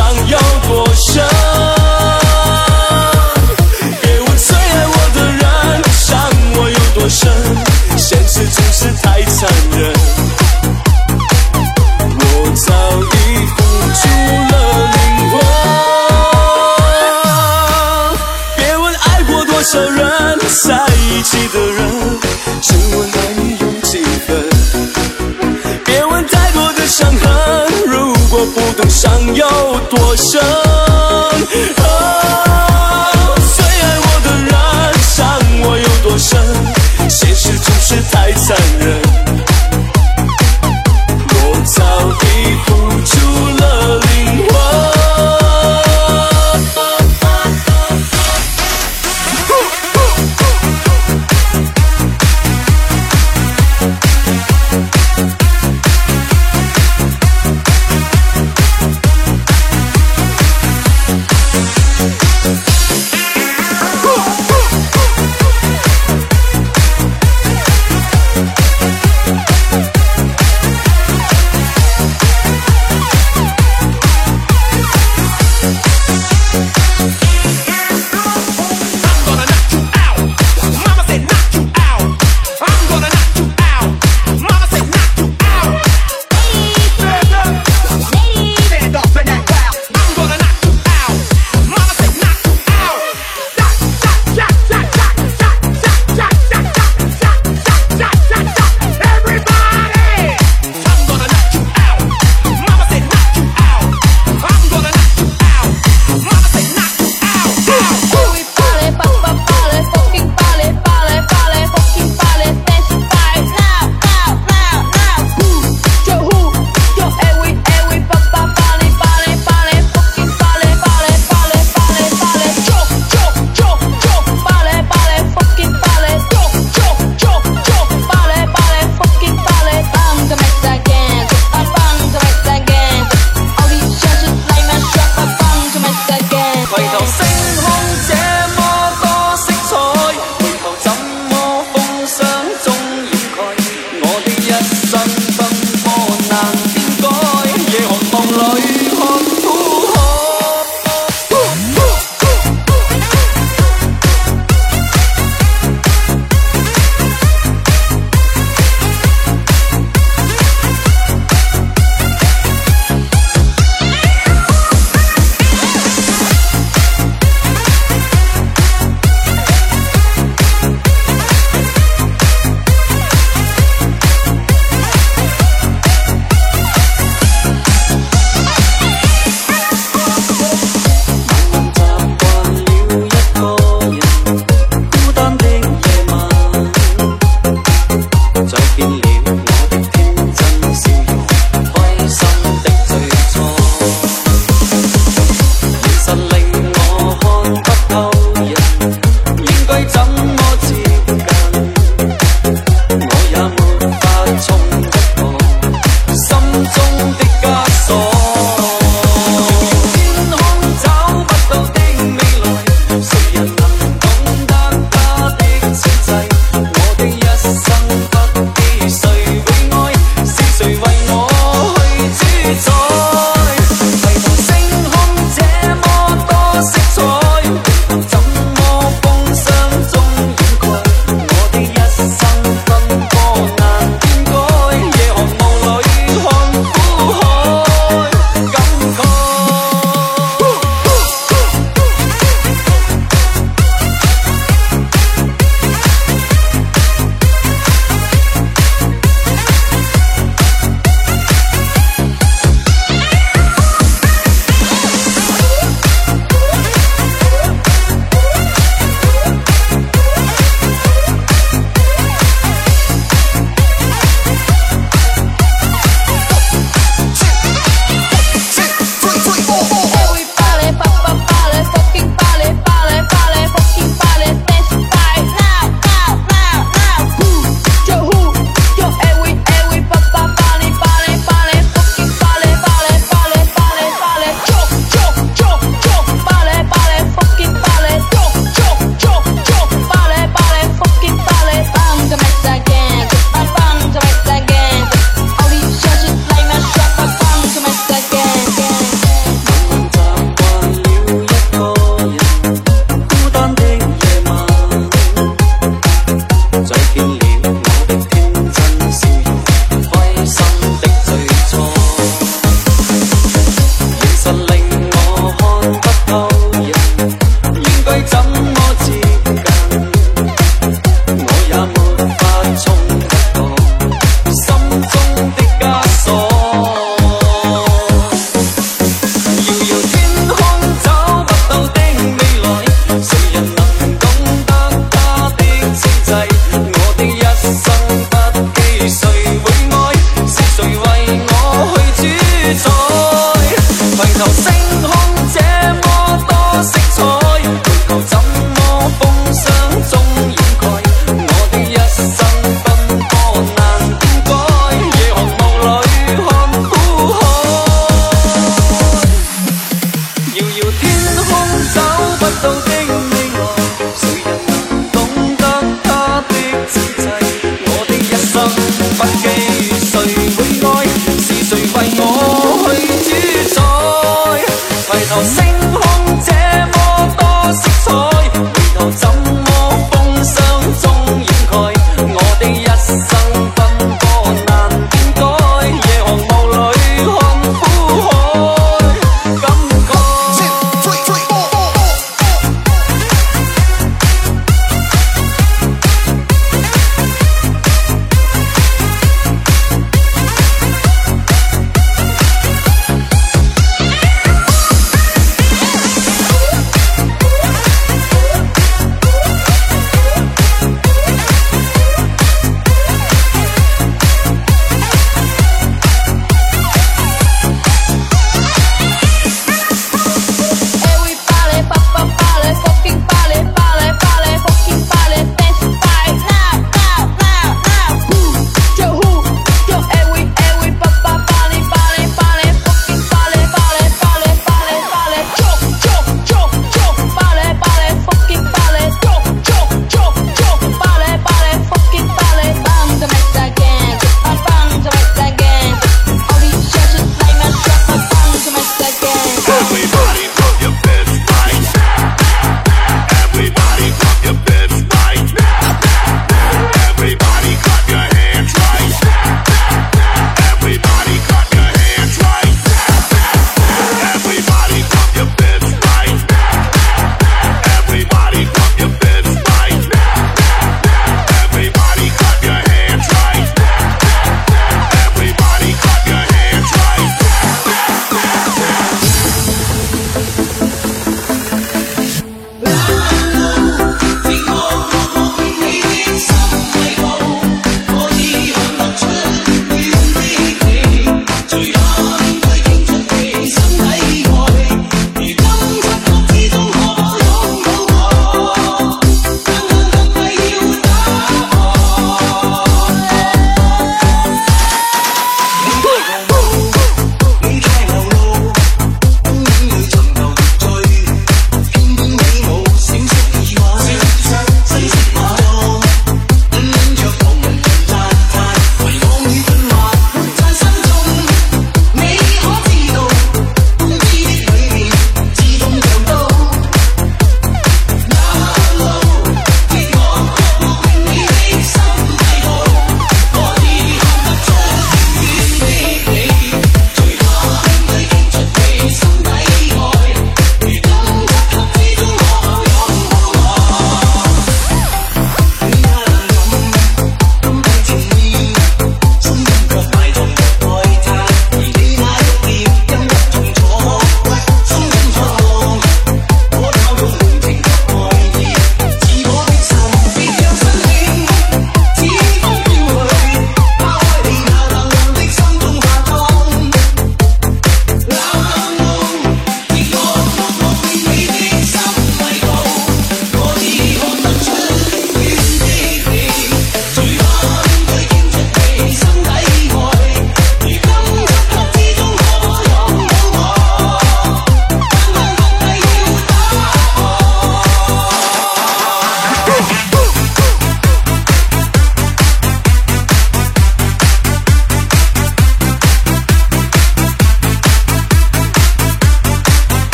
想要有多深。